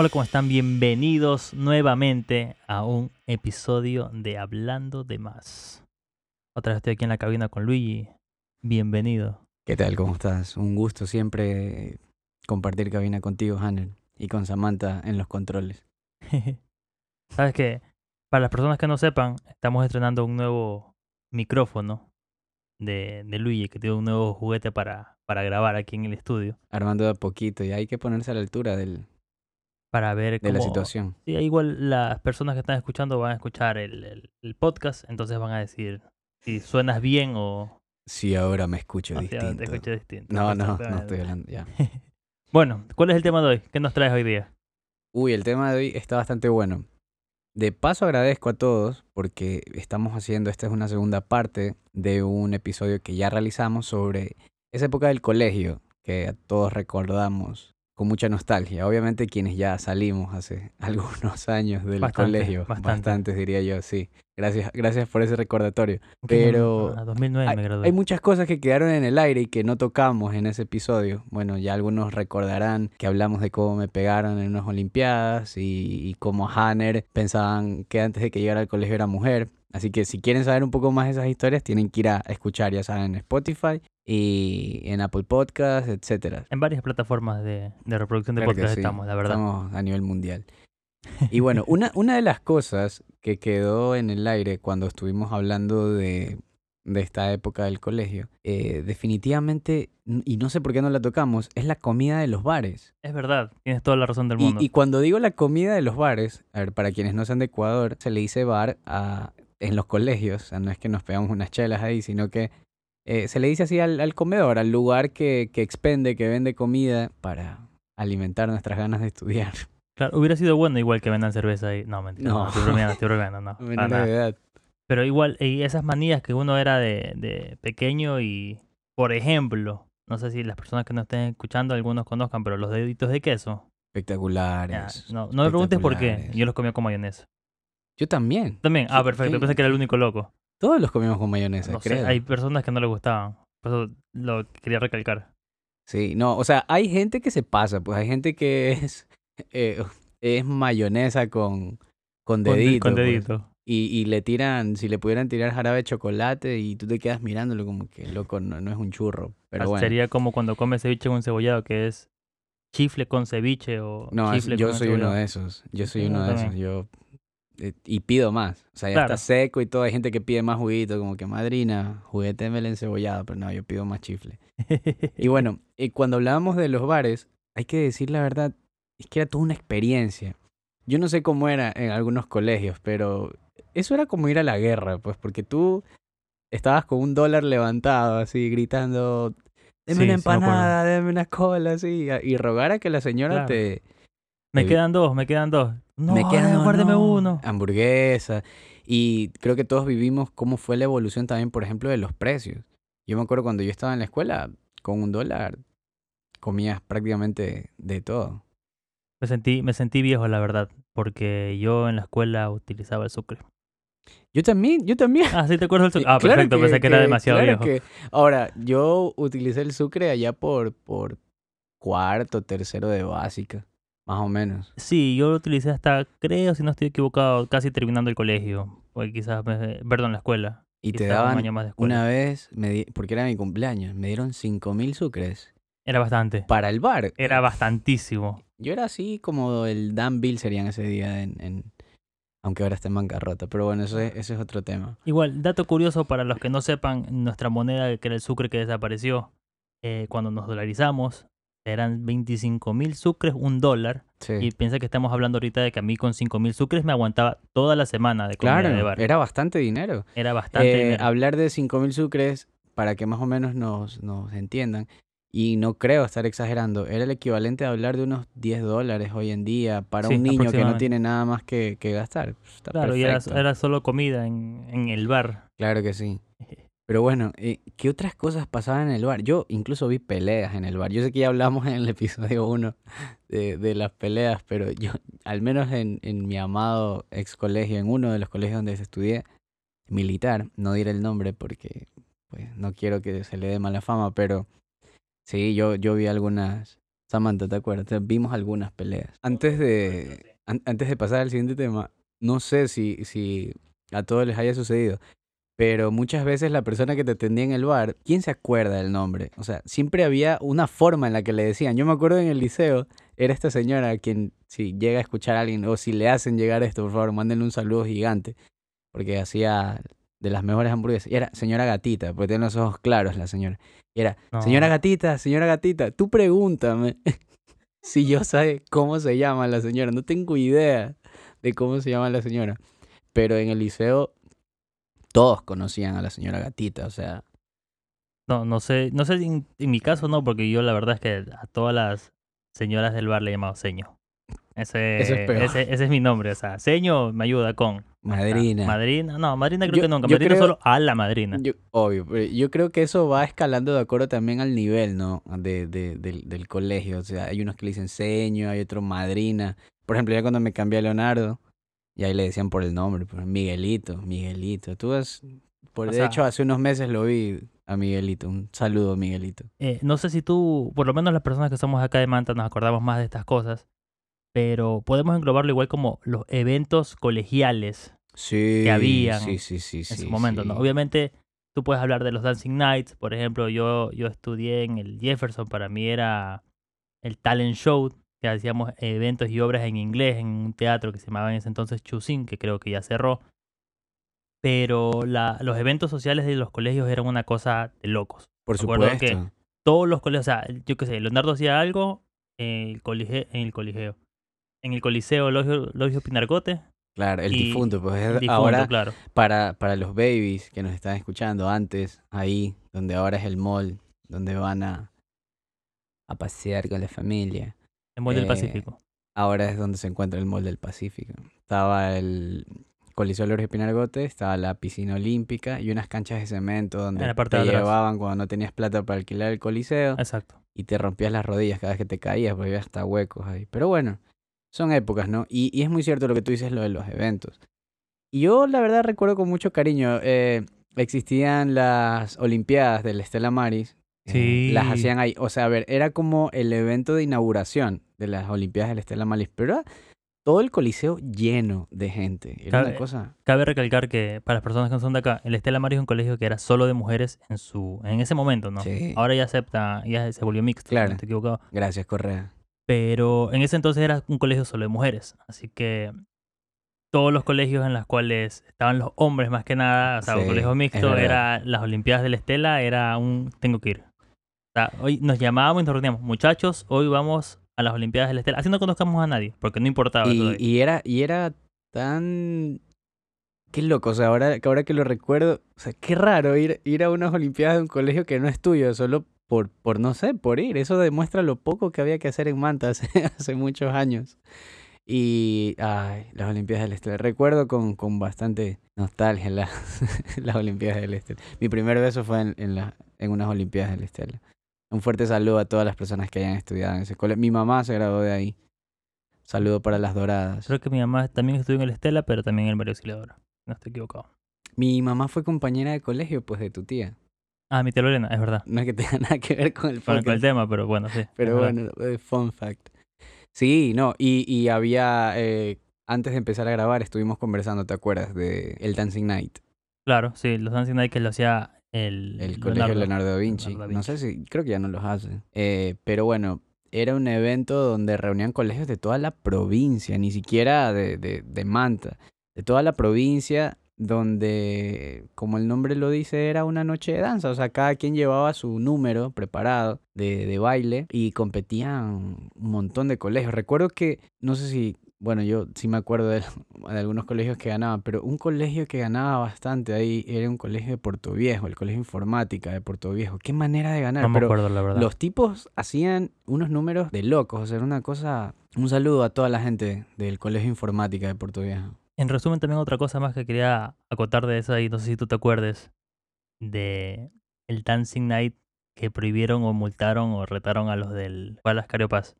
Hola, ¿cómo están? Bienvenidos nuevamente a un episodio de Hablando de Más. Otra vez estoy aquí en la cabina con Luigi. Bienvenido. ¿Qué tal? ¿Cómo estás? Un gusto siempre compartir cabina contigo, Hanner, y con Samantha en los controles. Sabes que, para las personas que no sepan, estamos estrenando un nuevo micrófono de, de Luigi, que tiene un nuevo juguete para, para grabar aquí en el estudio. Armando de a poquito, y hay que ponerse a la altura del, Para ver de la cómo- situación. Sí, igual las personas que están escuchando van a escuchar el, el- el podcast, entonces van a decir si suenas bien o Sí, ahora me escucho o si distinto. te escuché distinto. No, no, no estoy hablando ya. Bueno, ¿cuál es el tema de hoy? ¿Qué nos traes hoy día? Uy, el tema de hoy está bastante bueno. De paso agradezco a todos porque estamos haciendo, esta es una segunda parte de un episodio que ya realizamos sobre esa época del colegio que a todos recordamos con mucha nostalgia. Obviamente quienes ya salimos hace algunos años del Bastante, colegio, bastante. bastantes diría yo, sí. Gracias, gracias por ese recordatorio. Pero Ah, 2009 me gradué. Hay muchas cosas que quedaron en el aire y que no tocamos en ese episodio. Bueno, ya algunos recordarán que hablamos de cómo me pegaron en unas Olimpiadas y, y cómo Hanner pensaban que antes de que llegara al colegio era mujer. Así que si quieren saber un poco más de esas historias, tienen que ir a escuchar, ya saben, en Spotify y en Apple Podcasts, etcétera. En varias plataformas de, de reproducción de Claro podcast sí, estamos, la verdad. Estamos a nivel mundial. Y bueno, una, una de las cosas que quedó en el aire cuando estuvimos hablando de, de esta época del colegio, eh, definitivamente, y no sé por qué no la tocamos, es la comida de los bares. Es verdad, tienes toda la razón del Y, mundo. y cuando digo la comida de los bares, a ver, para quienes no sean de Ecuador, se le dice bar a, en los colegios, o sea, no es que nos pegamos unas chelas ahí, sino que eh, se le dice así al, al comedor, al lugar que, que expende, que vende comida para alimentar nuestras ganas de estudiar. Claro, hubiera sido bueno igual que vendan cerveza ahí. No, mentira. No, No. estoy bromeando, estoy bromeando, no. para nada. Pero igual, y esas manías que uno era de, de pequeño y, por ejemplo, no sé si las personas que nos estén escuchando, algunos conozcan, pero los deditos de queso. ya, Espectaculares. no, no me preguntes por qué. Yo los comía con mayonesa. Yo también. También, ah, perfecto. sí. Pensé que era el único loco. Todos los comimos con mayonesa, No sé, creo. hay personas que no les gustaban. Por eso lo quería recalcar. Sí, no, o sea, hay gente que se pasa, pues hay gente que es, eh, es mayonesa con, con Con de- dedito. Con pues. dedito. Y, y le tiran, si le pudieran tirar jarabe de chocolate y tú te quedas mirándolo como que, loco, no, no es un churro. Pero bueno. Sería como cuando comes ceviche con cebollado, que es chifle con ceviche o No, chifle yo con soy uno de esos. Yo soy uno de esos. Yo eh, y pido más. O sea, ya Claro. está seco y todo. Hay gente que pide más juguito, como que madrina, juguetemele encebollado, pero no, yo pido más chifle. Y bueno, y cuando hablábamos de los bares, hay que decir la verdad, es que era toda una experiencia. Yo no sé cómo era en algunos colegios, pero eso era como ir a la guerra, pues, porque tú estabas con un dólar levantado, así, gritando, deme Sí, una sí empanada, deme una cola, así, y rogar a que la señora Claro. te... me te- quedan dos, me quedan dos. No, me queda no, guárdeme no, uno. Hamburguesa. Y creo que todos vivimos cómo fue la evolución también, por ejemplo, de los precios. Yo me acuerdo cuando yo estaba en la escuela, con un dólar comías prácticamente de todo. Me sentí, me sentí viejo, la verdad, porque yo en la escuela utilizaba el sucre. Yo también, yo también. Ah, sí, te acuerdas del sucre. Ah, claro perfecto, pensé que era demasiado claro viejo. que- Ahora, yo utilicé el sucre allá por, por cuarto, tercero de básica, más o menos. Sí, yo lo utilicé hasta, creo, si no estoy equivocado, casi terminando el colegio. O quizás, me- perdón, la escuela. Y te Quizás un daban año más de escuela. una vez, me di- porque era mi cumpleaños, me dieron cinco mil sucres Era bastante. para el bar. Era bastantísimo. Yo era así como el Dan Bill serían ese día, en, en- aunque ahora está en bancarrota. Pero bueno, eso es, ese es otro tema. Igual, dato curioso para los que no sepan, nuestra moneda, que era el sucre que desapareció, eh, cuando nos dolarizamos, eran 25 mil sucres, un dólar. Sí. Y piensa que estamos hablando ahorita de que a mí con 5 mil sucres me aguantaba toda la semana de comida claro, de bar. era bastante dinero. Era bastante Eh, dinero. hablar de 5.000 sucres, para que más o menos nos, nos entiendan, y no creo estar exagerando, era el equivalente a hablar de unos 10 dólares hoy en día para Sí, un niño que no tiene nada más que, que gastar. Está Claro, y era, perfecto. era solo comida en, en el bar. Claro que sí. Pero bueno, eh, ¿qué otras cosas pasaban en el bar? Yo incluso vi peleas en el bar. Yo sé que ya hablamos en el episodio 1 de, de las peleas, pero yo, al menos en, en mi amado ex colegio, en uno de los colegios donde estudié, militar, no diré el nombre porque pues, no quiero que se le dé mala fama, pero sí, yo, yo vi algunas, Samantha, ¿te acuerdas? Vimos algunas peleas. Antes de, an- antes de pasar al siguiente tema, no sé si, si a todos les haya sucedido, pero muchas veces la persona que te atendía en el bar, ¿quién se acuerda del nombre? O sea, siempre había una forma en la que le decían. Yo me acuerdo en el liceo, era esta señora quien si llega a escuchar a alguien o si le hacen llegar esto, por favor, mándenle un saludo gigante, porque hacía de las mejores hamburguesas. Y era señora gatita, porque tiene los ojos claros la señora. Y era, No. señora gatita, señora gatita, tú pregúntame si yo sé cómo se llama la señora. No tengo idea de cómo se llama la señora. Pero en el liceo todos conocían a la señora gatita, o sea, No, no sé, no sé en, en mi caso no, porque yo la verdad es que a todas las señoras del bar le he llamado seño. Ese, Eso es ese, ese es mi nombre, o sea, seño me ayuda con. madrina. Madrina, no, madrina creo Yo- que nunca. yo Madrina creo- solo a la madrina. Yo- obvio, pero yo creo que eso va escalando de acuerdo también al nivel, ¿no? De, de- del, del colegio. O sea, hay unos que le dicen seño, hay otros madrina. Por ejemplo, ya cuando me cambié a Leonardo, y ahí le decían por el nombre, pues, Miguelito, Miguelito. Tú has, por, O de sea- hecho, hace unos meses lo vi a Miguelito. Un saludo, Miguelito. Eh, no sé si tú, por lo menos las personas que somos acá de Manta, nos acordamos más de estas cosas, pero podemos englobarlo igual como los eventos colegiales Sí, habían sí, sí, en su momento, ¿no? Obviamente, tú puedes hablar de los Dancing Nights, por ejemplo, yo, yo estudié en el Jefferson, para mí era el talent show, que hacíamos eventos y obras en inglés en un teatro que se llamaba en ese entonces Chusin, que creo que ya cerró. Pero la, los eventos sociales de los colegios eran una cosa de locos. Por supuesto. que- Todos los colegios, o sea, yo qué sé, Leonardo hacía algo en el, colige- en el coliseo. En el Coliseo Logio, Logio Pinargote, Claro, el difunto, pues es el difunto, ahora claro. para, para los babies que nos están escuchando antes, ahí, donde ahora es el mall, donde van a, a pasear con la familia. En Mall del eh, Pacífico. Ahora es donde se encuentra el mall del Pacífico. Estaba el Coliseo Lourdes Pinargote, estaba la piscina olímpica y unas canchas de cemento donde la parte te llevaban cuando no tenías plata para alquilar el coliseo Exacto. y te rompías las rodillas cada vez que te caías porque había hasta huecos ahí. Pero bueno, son épocas, ¿no? Y, y es muy cierto lo que tú dices, lo de los eventos. Y yo la verdad recuerdo con mucho cariño, eh, existían las Olimpiadas del Estela Maris. eh, las Sí. hacían ahí. O sea, a ver, era como el evento de inauguración de las Olimpiadas del Estela Maris, pero era todo el coliseo lleno de gente. Era una Cabe- cosa... Cabe recalcar que para las personas que no son de acá, el Estela Maris es un colegio que era solo de mujeres en su en ese momento, ¿no? Sí. Ahora ya acepta, ya se volvió mixto, Claro. no estoy equivocado. Gracias, Correa. Pero en ese entonces era un colegio solo de mujeres, así que todos los colegios en los cuales estaban los hombres más que nada, o sea, un Sí, colegio mixto, era las Olimpiadas del Estela, era un tengo que ir. O sea, hoy nos llamábamos y nos reuníamos, muchachos, hoy vamos a las Olimpiadas del Estela, así no conozcamos a nadie, porque no importaba. de Y, y era, y era tan... Qué loco, o sea, ahora, que ahora que lo recuerdo, o sea, qué raro ir, ir a unas olimpiadas de un colegio que no es tuyo, solo por, por, no sé, por ir. Eso demuestra lo poco que había que hacer en Manta hace, hace muchos años. Y, ay, las olimpiadas del Este. Recuerdo con, con bastante nostalgia las, las olimpiadas del Este. Mi primer beso fue en, en, la, en unas olimpiadas del Estela. Un fuerte saludo a todas las personas que hayan estudiado en ese colegio. Mi mamá se graduó de ahí. Saludo para las doradas. Creo que mi mamá también estudió en el Estela, pero también en el Mario Auxiliadora. No estoy equivocado. Mi mamá fue compañera de colegio, pues, de tu tía. Ah, mi tía Lorena, es verdad. No es que tenga nada que ver con el Con, con el podcast, tema, pero bueno, sí. pero bueno, eh, fun fact. Sí, no, y, y había, eh, antes de empezar a grabar, estuvimos conversando, ¿te acuerdas? De el Dancing Night, Claro, sí, los Dancing Night que lo hacía el, el colegio Leonardo da Vinci. Leonardo da No sé si, creo que ya no los hace. Eh, pero bueno, era un evento donde reunían colegios de toda la provincia, ni siquiera de, de, de Manta, de toda la provincia, donde, como el nombre lo dice, era una noche de danza. O sea, cada quien llevaba su número preparado de, de baile y competían un montón de colegios. Recuerdo que, no sé si, bueno, yo sí me acuerdo de, de algunos colegios que ganaban, pero un colegio que ganaba bastante ahí era un colegio de Puerto Viejo, el colegio informática de Puerto Viejo. Qué manera de ganar. No me pero acuerdo, la verdad. los tipos hacían unos números de locos, o sea, era una cosa... Un saludo a toda la gente del Colegio Informática de Puerto Viejo. En resumen, también otra cosa más que quería acotar de eso, y no sé si tú te acuerdes, de el Dancing Night que prohibieron o multaron o retaron a los del a las Cariopas.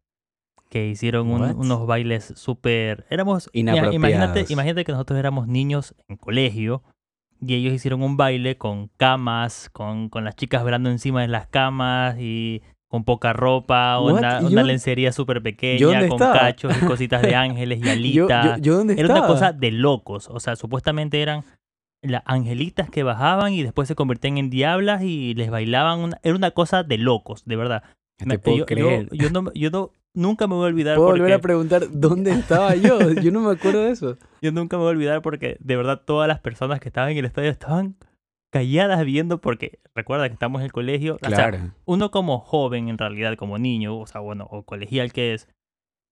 Que hicieron un- unos bailes súper... Éramos... Imagínate, Inapropiados. imagínate que nosotros éramos niños en colegio y ellos hicieron un baile con camas, con, con las chicas velando encima de las camas y con poca ropa, una, ¿Y una yo- lencería súper pequeña, con estaba? cachos y cositas de ángeles y Yo, alitas. yo, yo dónde Era estaba? una cosa de locos. O sea, supuestamente eran las angelitas que bajaban y después se convertían en diablas y les bailaban. una- Era una cosa de locos, de verdad. Me- puedo yo, yo- creer. yo no, yo no- nunca me voy a olvidar Puedo porque volver a preguntar dónde estaba yo. Yo no me acuerdo de eso. yo nunca me voy a olvidar porque de verdad todas las personas que estaban en el estadio estaban calladas viendo porque recuerda que estamos en el colegio. O sea, Claro. uno como joven, en realidad, como niño, o sea, bueno, o colegial que es,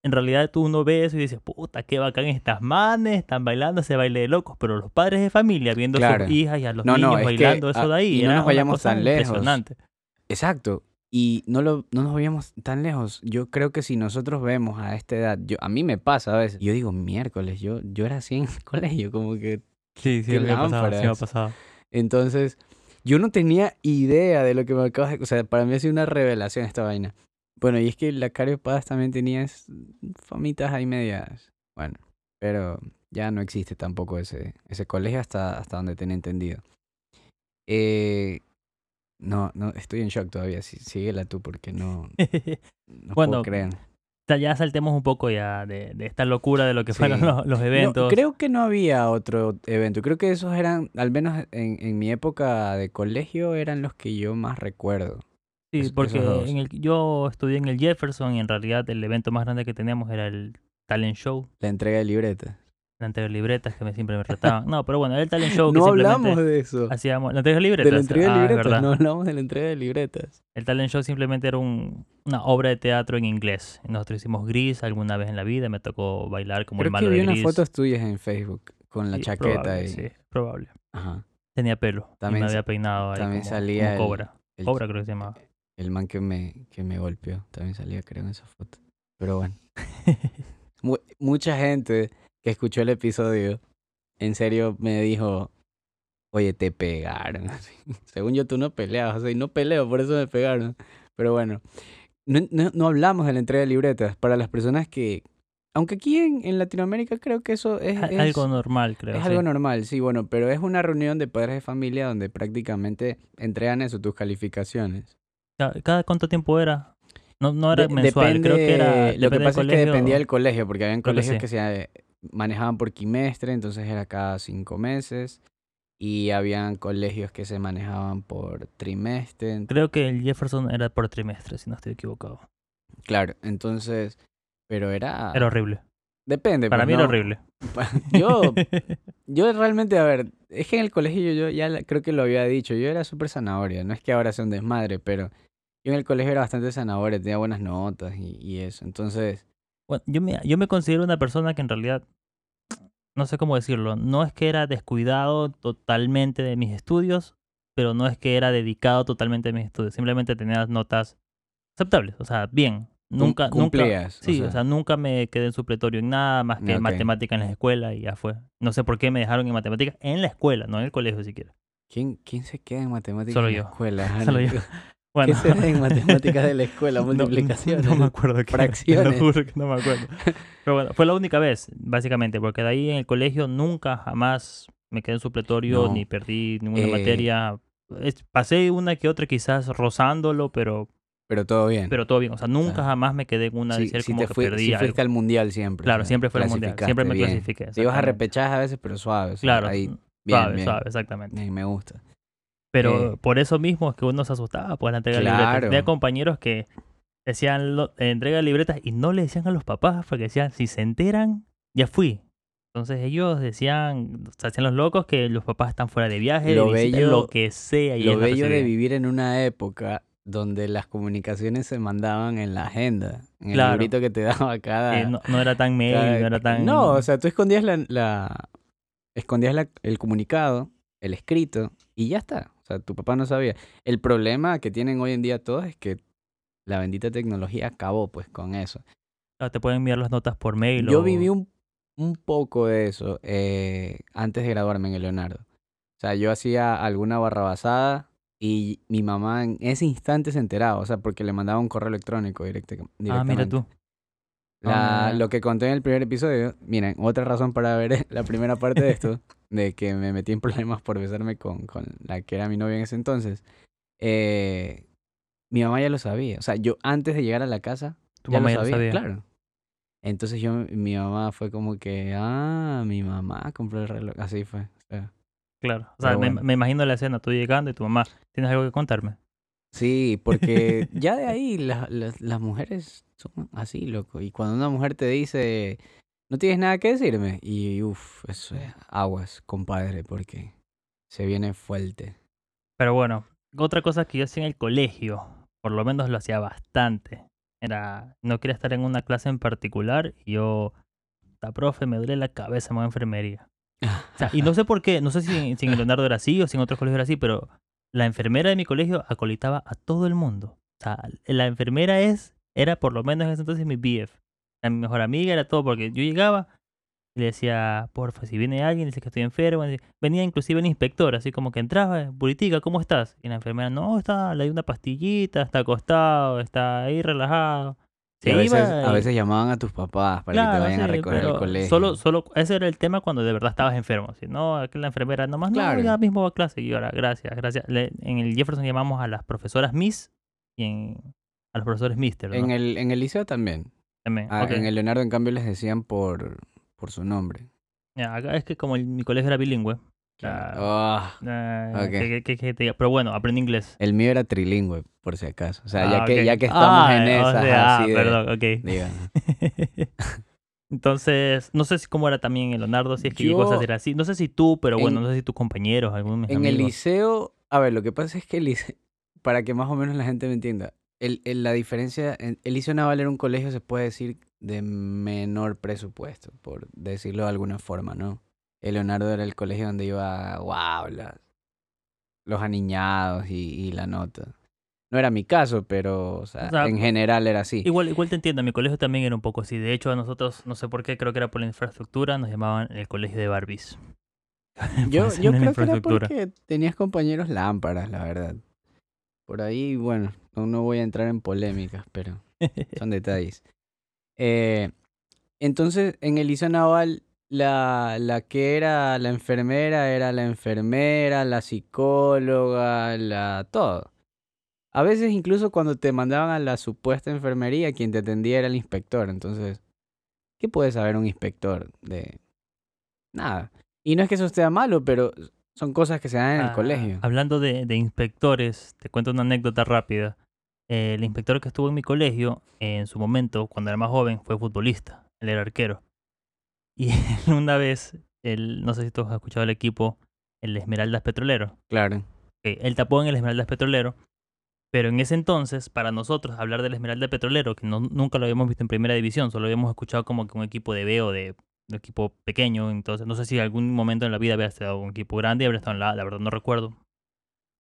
en realidad tú uno ve eso y dices, puta, qué bacán estas manes, están bailando ese baile de locos, pero los padres de familia viendo a sus hijas y a los No, no, niños que, bailando eso de ahí, y no nos vayamos tan lejos. Exacto. Y no, lo, no nos vayamos tan lejos. Yo creo que si nosotros vemos a esta edad, yo, a mí me pasa a veces. Yo digo, miércoles, yo, yo era así en el colegio, como que Sí, sí, me ha pasado, sí me ha pasado. Entonces, yo no tenía idea de lo que me acabas de... O sea, para mí ha sido una revelación esta vaina. Bueno, y es que la Cario Paz también tenía famitas ahí medias. Bueno, pero ya no existe tampoco ese, ese colegio hasta, hasta donde tenía entendido. Eh, no, no, estoy en shock todavía. Sí, síguela tú porque no, no Bueno, puedo creer. Ya saltemos un poco ya de, de esta locura de lo que Sí. fueron los, los No, eventos. creo que no había otro evento. Creo que esos eran, al menos en, en mi época de colegio, eran los que yo más recuerdo. Sí, Es- porque en el, yo estudié en el Jefferson y en realidad el evento más grande que teníamos era el talent show. La entrega de libreta. La de libretas que me, siempre me retaban. No, pero bueno, era el talent show que No simplemente hablamos de eso. hacíamos. La entrega de De libretas. la entrega de ah, libretas. No hablamos de la entrega de libretas. El talent show simplemente era un, una obra de teatro en inglés. Nosotros hicimos Gris alguna vez en la vida. Me tocó bailar como el Creo malo que vi de unas Gris. fotos tuyas en Facebook con la Sí, chaqueta probable, y... Sí, probable. Ajá. Tenía pelo. También y me había peinado ahí también como, salía como el- cobra. El, Cobra creo que se llamaba. el man que me, que me golpeó. También salía, creo, en esa foto. Pero bueno. Mu- mucha gente que escuchó el episodio, en serio me dijo, oye, te pegaron. Según yo, tú no peleabas, o sea, y no peleo, por eso me pegaron. Pero bueno, no, no, no hablamos de la entrega de libretas. Para las personas que, aunque aquí en, en Latinoamérica creo que eso es, es- algo normal, creo. es sí. algo normal, sí, bueno, pero es una reunión de padres de familia donde prácticamente entregan eso, tus calificaciones. Ca- ¿Cada cuánto tiempo era? No, no era De- mensual, creo que era. Lo que depende pasa es que dependía del colegio, porque habían Creo que colegios sí. que se manejaban por quimestre, entonces era cada cinco meses. Y habían colegios que se manejaban por trimestre. Creo que el Jefferson era por trimestre, si no estoy equivocado. Claro, entonces. Pero era. Era horrible. Depende. Para pues, mí era horrible. Yo, yo realmente, a ver, es que en el colegio yo, ya creo que lo había dicho, yo era súper zanahoria, no es que ahora sea un desmadre, pero yo en el colegio era bastante zanahoria, tenía buenas notas y, y eso. Entonces, Bueno, yo me, yo me considero una persona que en realidad, no sé cómo decirlo, no es que era descuidado totalmente de mis estudios, pero no es que era dedicado totalmente a mis estudios. Simplemente tenía notas aceptables, o sea, bien. Nunca, nunca, sí, o sea, nunca me quedé en supletorio en nada más que Ok. matemática en la escuela y ya fue. No sé por qué me dejaron en matemáticas en la escuela, no en el colegio siquiera. ¿quién, ¿quién se queda en matemáticas Solo en la yo. escuela? Solo yo. ¿Qué Bueno, se da en matemáticas de la escuela? no- Multiplicaciones. No, me acuerdo qué. fracciones. Te lo juro que no me acuerdo. Pero bueno, fue la única vez, básicamente, porque de ahí en el colegio nunca jamás me quedé en supletorio No. ni perdí ninguna Eh, materia. Es- pasé una que otra quizás rozándolo, pero, Pero todo bien. pero todo bien. O sea, nunca sea, jamás me quedé en una de Sí, ser sí como te que fui- perdí sí algo. fuiste al mundial siempre. o Claro, sea, siempre fue el mundial. Siempre me bien. clasifiqué. Te ibas a repechajes a veces, pero suave. o sea, Claro, ahí, bien, suave, bien. suave, exactamente. Bien, me gusta. Pero Eh, por eso mismo es que uno se asustaba por la entrega de libretas. Tenía compañeros que decían lo- entrega de libretas y no le decían a los papás porque decían, si se enteran, ya fui. Entonces ellos decían, se hacían los locos que los papás están fuera de viaje, Lo de visita, bello- lo que sea. Y Lo bello de vivir en una época donde las comunicaciones se mandaban en la agenda, en Claro. el librito que te daba cada... Eh, no, no era tan mail, cada- no era tan... No, o sea, tú escondías la... la- escondías la- el comunicado, el escrito, y ya está. O sea, tu papá no sabía. El problema que tienen hoy en día todos es que la bendita tecnología acabó pues con eso. Ah, te pueden enviar las notas por mail. Yo o- viví un, un poco de eso eh, antes de graduarme en el Leonardo. O sea, yo hacía alguna barrabasada y mi mamá en ese instante se enteraba, o sea, porque le mandaba un correo electrónico Ah, directamente. mira tú. La- Ah. Lo que conté en el primer episodio, miren, otra razón para ver la primera parte de esto, de que me metí en problemas por besarme con, con la que era mi novia en ese entonces. eh, mi mamá ya lo sabía. O sea, yo antes de llegar a la casa, Tu ya mamá lo ya lo sabía, sabía. claro. Entonces yo, mi mamá fue como que, ah, mi mamá compró el reloj. Así fue. o sea, Claro. O sea, Pero me, bueno. me imagino la escena, tú llegando y tu mamá, ¿tienes algo que contarme? Sí, porque ya de ahí las, las, las mujeres son así, loco. Y cuando una mujer te dice, no tienes nada que decirme, y uff, eso es aguas, compadre, porque se viene fuerte. Pero bueno, otra cosa que yo hacía en el colegio, por lo menos lo hacía bastante, era, no quería estar en una clase en particular y yo, la profe, me duele la cabeza, me voy a enfermería. O sea, y no sé por qué, no sé si, en- si en Leonardo era así o si en otros colegios era así, pero la enfermera de mi colegio acolitaba a todo el mundo. O sea, la enfermera es, era por lo menos en ese entonces mi BF. Era mi mejor amiga, era todo, porque yo llegaba y le decía, porfa, si viene alguien, dice que estoy enfermo. Venía inclusive el inspector, así como que entraba, Buritica, ¿cómo estás? Y la enfermera, no, está, le di una pastillita, está acostado, está ahí relajado. Se a veces, a llamaban a tus papás para que te vayan a sí, recoger al colegio. Solo, solo, ese era el tema cuando de verdad estabas enfermo. Si no, aquí la enfermera nomás, Claro. no, ya mismo va a clase. Y ahora, gracias, gracias. Le- en el Jefferson llamamos a las profesoras Miss y en, a los profesores Mister, ¿no? En el, en el liceo también. También, Ah, ok. En el Leonardo, en cambio, les decían por, por su nombre. Ya, acá es que como el- mi colegio era bilingüe. ya, Ah, que- que- que- que diga, pero bueno, aprendí inglés. el mío era trilingüe, por si acaso. O sea, Ah, ya, que, ok. ya que estamos Ah, en o esas sea, ah, así de... perdón, ok. diga. Entonces, no sé si cómo era también el Leonardo, si es que Yo- ser así. No sé si tú, pero bueno, en- no sé si tus compañeros, algunos de En el amigos. liceo, a ver, lo que pasa es que el liceo, para que más o menos la gente me entienda, el, el- la diferencia, en- el Liceo Naval era un colegio, se puede decir, de menor presupuesto, por decirlo de alguna forma, ¿no? El Leonardo era el colegio donde iba, wow, los aniñados y, y la nota. No era mi caso, pero, o sea, O sea, en general era así. Igual, igual te entiendo, mi colegio también era un poco así. De hecho, a nosotros, no sé por qué, creo que era por la infraestructura, nos llamaban el colegio de Barbies. Yo, yo creo que era porque tenías compañeros lámparas, la verdad. Por ahí, bueno, no, no voy a entrar en polémicas, pero son detalles. Eh, entonces, en el Liceo Naval, la, la que era la enfermera era la enfermera, la psicóloga, la todo. A veces incluso cuando te mandaban a la supuesta enfermería, quien te atendía era el inspector. Entonces, ¿qué puede saber un inspector de nada? Y no es que eso esté malo, pero son cosas que se dan en el Ah, colegio. Hablando de, de inspectores, te cuento una anécdota rápida. Eh, el inspector que estuvo en mi colegio, en su momento, cuando era más joven, fue futbolista. Él era arquero. Y una vez, él, no sé si tú has escuchado el equipo, el Esmeraldas Petrolero. Claro. Ok, él tapó en el Esmeraldas Petrolero. Pero en ese entonces, para nosotros, hablar del Esmeralda Petrolero, que no- nunca lo habíamos visto en primera división, solo habíamos escuchado como que un equipo de B o de equipo pequeño. Entonces, no sé si algún momento en la vida había estado un equipo grande y habría estado en la la verdad no recuerdo.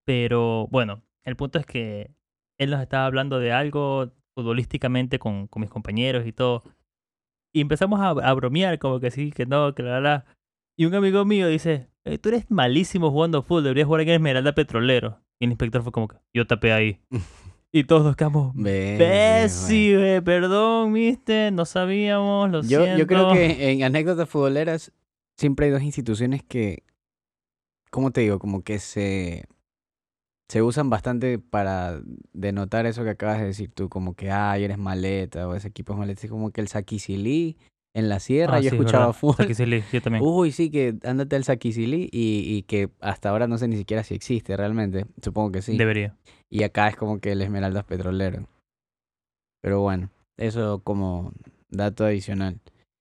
Pero bueno, el punto es que él nos estaba hablando de algo futbolísticamente con, con mis compañeros y todo. Y empezamos a, a bromear, como que sí, que no, que la, la. Y un amigo mío dice, "Eh, tú eres malísimo jugando fútbol, deberías jugar en Esmeralda Petrolero. Y el inspector fue como que, yo tapé ahí. y todos nos quedamos, Bessie, perdón, mister, no sabíamos, lo Yo, siento. yo creo que en anécdotas futboleras siempre hay dos instituciones que, ¿cómo te digo? Como que se, se usan bastante para denotar eso que acabas de decir tú, como que, ay, eres maleta o ese equipo es maleta. Es como que el Saquisilí en la sierra, Ah, yo sí, es escuchaba fútbol. Saquisilí, yo también. Uy, sí, que ándate al Saquisilí y, y que hasta ahora no sé ni siquiera si existe realmente. Supongo que sí. Debería. Y acá es como que el Esmeraldas Petrolero. Pero bueno, eso como dato adicional.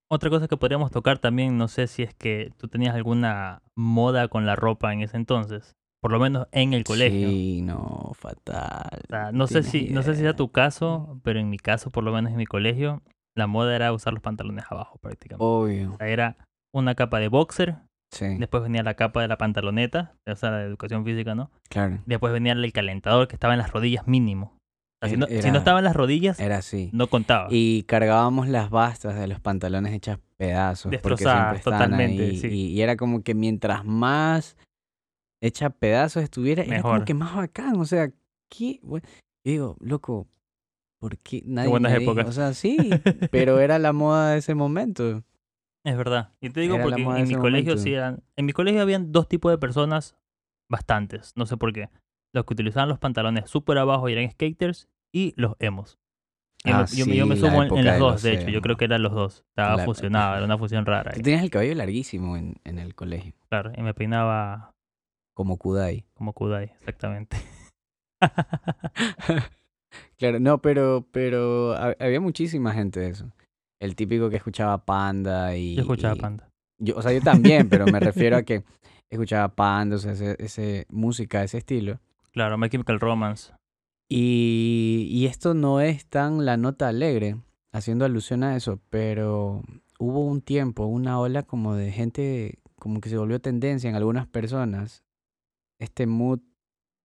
Otra cosa que podríamos tocar también, no sé si es que tú tenías alguna moda con la ropa en ese entonces, por lo menos en el colegio. Sí, no, fatal. O sea, no sé si no sé si sea idea. tu caso, pero en mi caso, por lo menos en mi colegio, la moda era usar los pantalones abajo prácticamente. Obvio, O sea, era una capa de boxer, sí, después venía la capa de la pantaloneta, o sea, la de educación física, ¿no? claro. Después venía el calentador que estaba en las rodillas mínimo. O sea, si, no, Era- si no estaba en las rodillas, Era así. no contaba. Y cargábamos las bastas de los pantalones hechas pedazos. Destrozadas, estaban totalmente, ahí. sí. Y, y era como que mientras más hecha pedazos estuviera, era como Mejor. que más bacán. O sea, ¿qué? Yo digo, loco, ¿por qué nadie buenas me dijo? épocas. O sea, sí, pero era la moda de ese momento. Es verdad. Y te digo Era porque en mi colegio sí eran. En mi colegio habían dos tipos de personas bastantes. No sé por qué. los que utilizaban los pantalones súper abajo y eran skaters, y los emos. Y Ah, me- yo, me- sí, yo me la sumo en, en las dos, de hecho. Yo creo que eran los dos. Estaba La- fusionado, era una fusión rara. Tú tenías el cabello larguísimo en, en el colegio, Claro, y me peinaba como Kudai. como Kudai, exactamente. Claro, no, pero, pero ha- había muchísima gente de eso. El típico que escuchaba Panda y... Yo escuchaba y- Panda. Yo, o sea, yo también, pero me refiero a que escuchaba Panda, o sea, ese, ese música, ese estilo. Claro, My Chemical Romance. Y, y esto no es tan la nota alegre, haciendo alusión a eso, pero hubo un tiempo, una ola como de gente, como que se volvió tendencia en algunas personas, este mood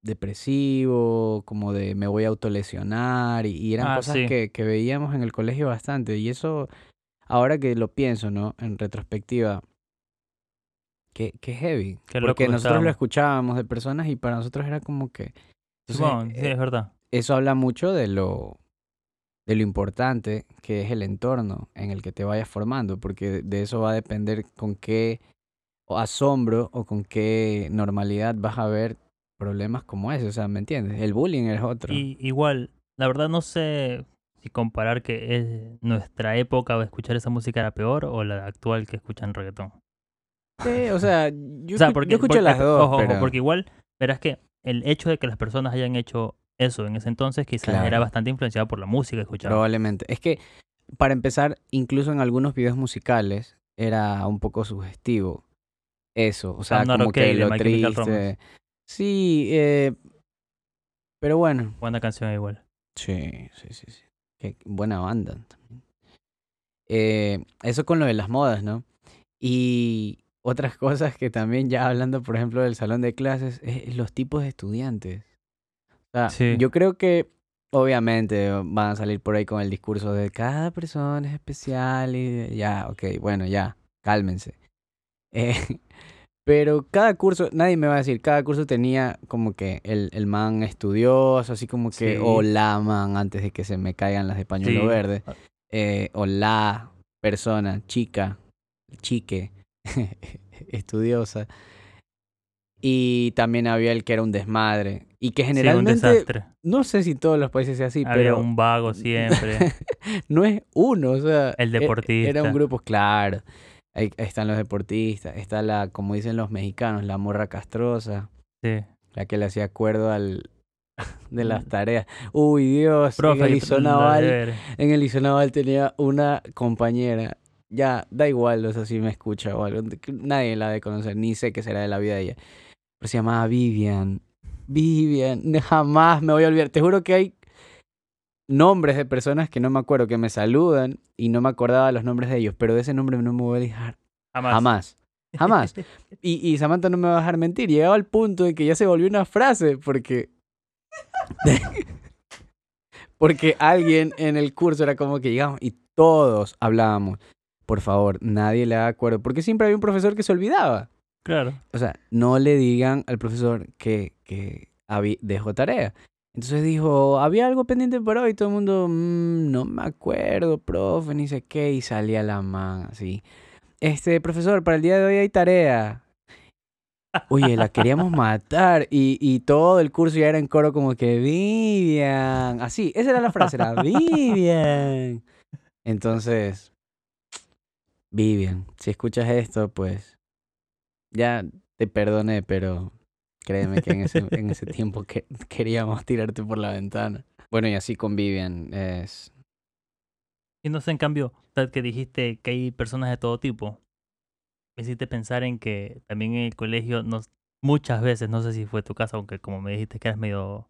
depresivo, como de me voy a autolesionar, y, y eran Ah, cosas sí. que, que veíamos en el colegio bastante, y eso, ahora que lo pienso, ¿no? En retrospectiva, heavy, Qué loco porque que nosotros lo escuchábamos de personas y para nosotros era como que... Entonces, sí, eh, es verdad. eso habla mucho de lo, de lo importante que es el entorno en el que te vayas formando, porque de- eso va a depender con qué asombro o con qué normalidad vas a ver problemas como ese, o sea, ¿me entiendes? El bullying es otro. Y igual, la verdad no sé si comparar que es nuestra época o escuchar esa música era peor o la actual que escuchan reggaetón. Sí, o sea, yo, o sea, porque, yo escucho porque- las dos, ojo, pero porque igual verás que el hecho de que las personas hayan hecho eso en ese entonces quizás era bastante influenciado por la música que escuchaban. probablemente. Es que, para empezar, incluso en algunos videos musicales era un poco sugestivo eso, o sea, I'm como Okay que de lo triste. Sí, eh, pero bueno, Buena canción igual. Sí, sí, sí, sí. Qué buena banda también. Eh, eso con lo de las modas, ¿no? Y otras cosas que también ya hablando, por ejemplo, del salón de clases, es los tipos de estudiantes. O sea, Sí. yo creo que obviamente van a salir por ahí con el discurso de cada persona es especial y ya, ok, bueno, ya, cálmense. Eh, pero cada curso, nadie me va a decir, cada curso tenía como que el, el man estudioso, así como que, Sí. o la man antes de que se me caigan las de pañuelo Sí. verde, eh, o la persona, chica, chique, estudiosa. Y también había el que era un desmadre. Y que Sí, un generalmente, desastre. no sé si todos los países sea así, Había pero un vago siempre. no es uno, o sea, El deportista. Era un grupo, claro. Ahí están los deportistas, está la, como dicen los mexicanos, la morra castrosa, sí. la que le hacía acuerdo al de las tareas. Uy, Dios, Profe, en el Isonaval, en el Isonaval tenía una compañera. Ya, da igual, o sea, si me escucha o algo. Nadie la ha de conocer, ni sé qué será de la vida de ella. Pero se llamaba Vivian. Vivian, jamás me voy a olvidar. Te juro que hay nombres de personas que no me acuerdo, que me saludan y no me acordaba los nombres de ellos, pero de ese nombre no me voy a dejar. Jamás. Jamás. Jamás. Y, y Samantha no me va a dejar mentir. Llegaba al punto de que ya se volvió una frase porque... porque alguien en el curso era como que llegamos y todos hablábamos. Por favor, nadie le da acuerdo. Porque siempre había un profesor que se olvidaba. Claro. O sea, no le digan al profesor que, que dejó tarea. Entonces dijo, había algo pendiente para hoy. Todo el mundo, "Mm, no me acuerdo, profe, ni sé qué. Y salía la man así. Este, profesor, para el día de hoy hay tarea. Oye, la queríamos matar. Y, y todo el curso ya era en coro como que, Vivian. Así, esa era la frase, era Vivian. Entonces, Vivian, si escuchas esto, pues ya te perdoné, pero créeme que en ese, en ese tiempo que queríamos tirarte por la ventana. Bueno, y así con Vivian es... Y no sé, en cambio, tal que dijiste que hay personas de todo tipo, me hiciste pensar en que también en el colegio nos, muchas veces, no sé si fue tu caso, aunque como me dijiste que eras medio,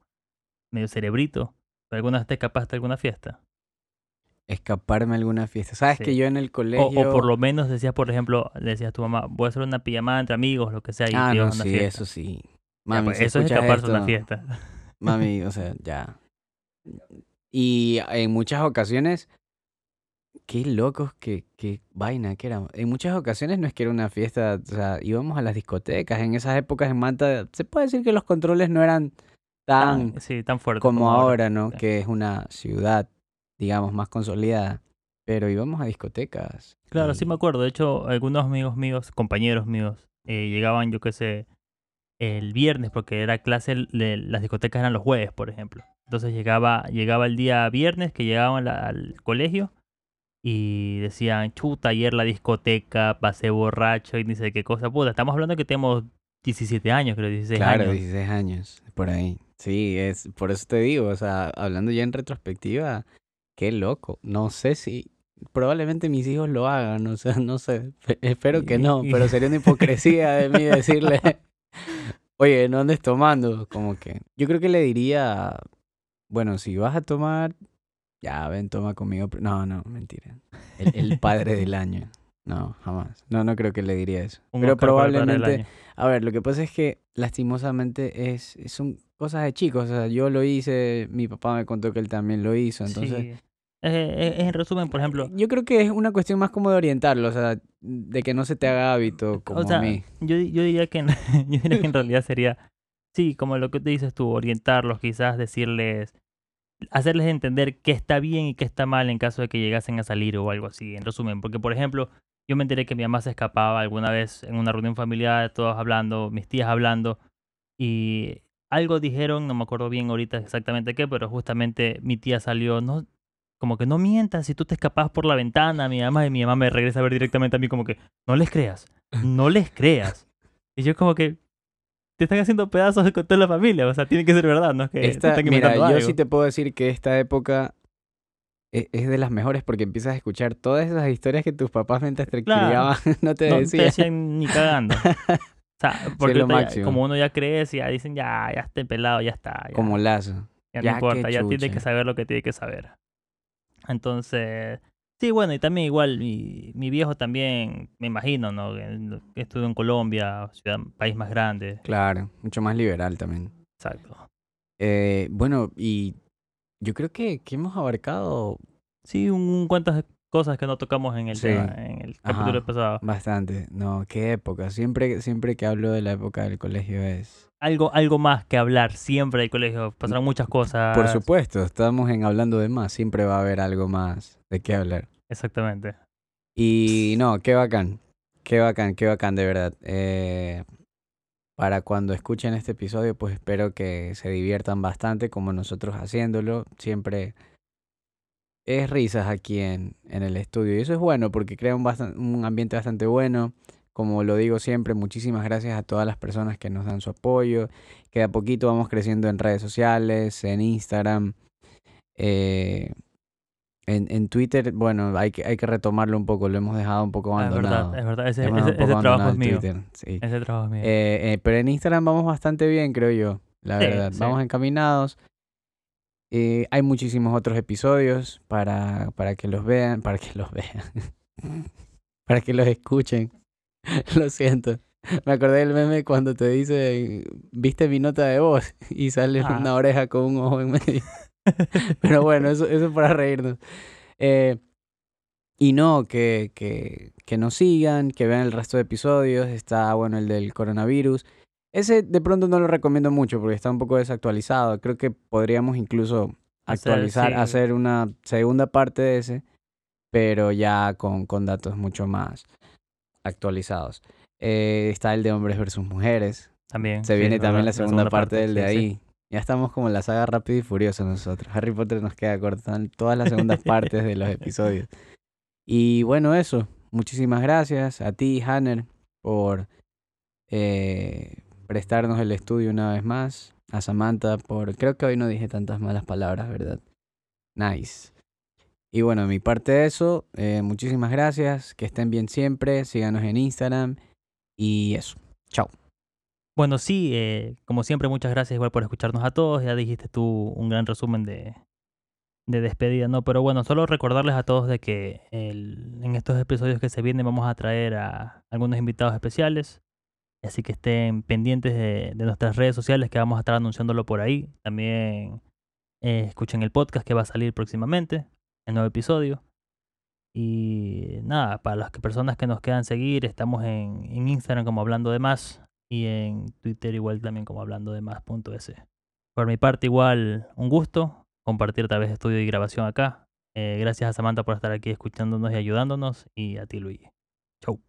medio cerebrito, pero alguna vez te escapaste de alguna fiesta. escaparme a alguna fiesta. Sabes Sí. que yo en el colegio... o por lo menos decías, por ejemplo, le decías a tu mamá, voy a hacer una pijamada entre amigos, lo que sea, y Ah, no, a sí, fiesta. eso sí. Ya, Mami, pues, si eso es escaparse de una fiesta. Mami, o sea, ya. Y en muchas ocasiones, qué locos, qué, qué vaina que éramos. En muchas ocasiones no es que era una fiesta, o sea, íbamos a las discotecas. En esas épocas en Manta, se puede decir que los controles no eran tan Tan- sí, tan fuerte como ahora, ¿no? Sí. Que es una ciudad, digamos, más consolidada. Pero íbamos a discotecas. Claro, sí me acuerdo. De hecho, algunos amigos míos, compañeros míos, eh, llegaban, yo qué sé, el viernes, porque era clase, de, las discotecas eran los jueves, por ejemplo. Entonces llegaba, llegaba el día viernes que llegaban al colegio y decían, chuta, ayer la discoteca, pasé borracho y ni sé qué cosa. Puta, estamos hablando que tenemos 17 años, creo, 16 claro, años. 16 años, por ahí. Sí, es por eso te digo, o sea, hablando ya en retrospectiva, qué loco. No sé si probablemente mis hijos lo hagan, o sea, no sé, espero que no, pero sería una hipocresía de mí decirle, oye, no andes tomando, como que yo creo que le diría, bueno, si vas a tomar, ya ven, toma conmigo. No, no, mentira. El, padre del año. No, jamás. No, no creo que le diría eso. Pero probablemente. A ver, lo que pasa es que lastimosamente es, son cosas de chicos. O sea, yo lo hice, mi papá me contó que él también lo hizo. Entonces. Sí. Es, en resumen, por ejemplo. Yo creo que es una cuestión más como de orientarlo, o sea, de que no se te haga hábito como o sea, a mí. Yo, yo, diría que yo diría que en realidad sería, sí, como lo que te dices tú, orientarlos, quizás decirles, hacerles entender qué está bien y qué está mal en caso de que llegasen a salir o algo así, en resumen. Porque, por ejemplo, yo me enteré que mi mamá se escapaba alguna vez en una reunión familiar, todos hablando, mis tías hablando, y algo dijeron, no me acuerdo bien ahorita exactamente qué, pero justamente mi tía salió, no, como que no mientas, si tú te escapas por la ventana, mi mamá y mi mamá me regresa a ver directamente a mí como que, no les creas, no les creas. Y yo como que, te están haciendo pedazos con toda la familia. O sea, tiene que ser verdad, ¿no? Es que esta, mira, yo sí te puedo decir que esta época e, es, de las mejores porque empiezas a escuchar todas esas historias que tus papás mientras te criaban no te decían. No te decían ni cagando. o sea, porque como uno ya crece, ya dicen, ya, ya esté pelado, ya está. como lazo. Ya, no importa, ya tiene que saber lo que tiene que saber. Entonces, Sí, bueno, y también igual mi, mi viejo también, me imagino, ¿no? Estuvo en Colombia, ciudad, país más grande. Claro, mucho más liberal también. Exacto. Eh, bueno, y yo creo que, que hemos abarcado... Sí, un, cuantas cosas que no tocamos en el tema, en el capítulo pasado. Bastante. No, qué época. Siempre, siempre que hablo de la época del colegio es... Algo, algo más que hablar siempre del colegio. Pasaron muchas cosas. Por supuesto, estamos en hablando de más. Siempre va a haber algo más de qué hablar. Exactamente. Y no, qué bacán. Qué bacán, qué bacán, de verdad. Eh, para cuando escuchen este episodio, pues espero que se diviertan bastante como nosotros haciéndolo. Siempre es risas aquí en, en el estudio. Y eso es bueno porque crea un, un ambiente bastante bueno. Como lo digo siempre, muchísimas gracias a todas las personas que nos dan su apoyo. Que a poquito vamos creciendo en redes sociales, en Instagram. Eh, en, en Twitter, bueno, hay que, hay que retomarlo un poco, lo hemos dejado un poco abandonado. Es verdad, es verdad, ese, ese, trabajo es mío. Ese trabajo es mío. Eh, pero en Instagram vamos bastante bien, creo yo, la verdad. Vamos encaminados. Eh, hay muchísimos otros episodios para, para que los vean, para que los vean, para que los escuchen. Lo siento. Me acordé del meme cuando te dice, viste mi nota de voz y sale ah. una oreja con un ojo en medio. Pero bueno, eso, eso es para reírnos. Eh, y no, que, que, que nos sigan, que vean el resto de episodios. Está, bueno, el del coronavirus. Ese de pronto no lo recomiendo mucho porque está un poco desactualizado. Creo que podríamos incluso actualizar, hacer, una segunda parte de ese, pero ya con, con datos mucho más actualizados. Eh, está el de hombres versus mujeres. También. Se viene también la segunda, parte, del de ahí. Ya estamos como en la saga Rápido y Furioso nosotros. Harry Potter nos queda corto en todas las segundas partes de los episodios. Y bueno, eso. Muchísimas gracias a ti, Hanner, por eh, prestarnos el estudio una vez más. A Samantha por... Creo que hoy no dije tantas malas palabras, ¿verdad? Nice. Y bueno, mi parte de eso, eh, muchísimas gracias. Que estén bien siempre. Síganos en Instagram. Y eso. Chao. Bueno, sí, eh, como siempre, muchas gracias igual por escucharnos a todos. Ya dijiste tú un gran resumen de, de despedida, ¿no? Pero bueno, solo recordarles a todos de que en estos episodios que se vienen vamos a traer a algunos invitados especiales. Así que estén pendientes de, nuestras redes sociales que vamos a estar anunciándolo por ahí. También eh, escuchen el podcast que va a salir próximamente, el nuevo episodio. Y nada, para las personas que nos quedan seguir, estamos en, Instagram como hablando de más y en Twitter igual también como hablando de más.es. Por mi parte igual un gusto compartir tal vez estudio y grabación acá. Eh, gracias a Samantha por estar aquí escuchándonos y ayudándonos y a ti Luigi. Chau.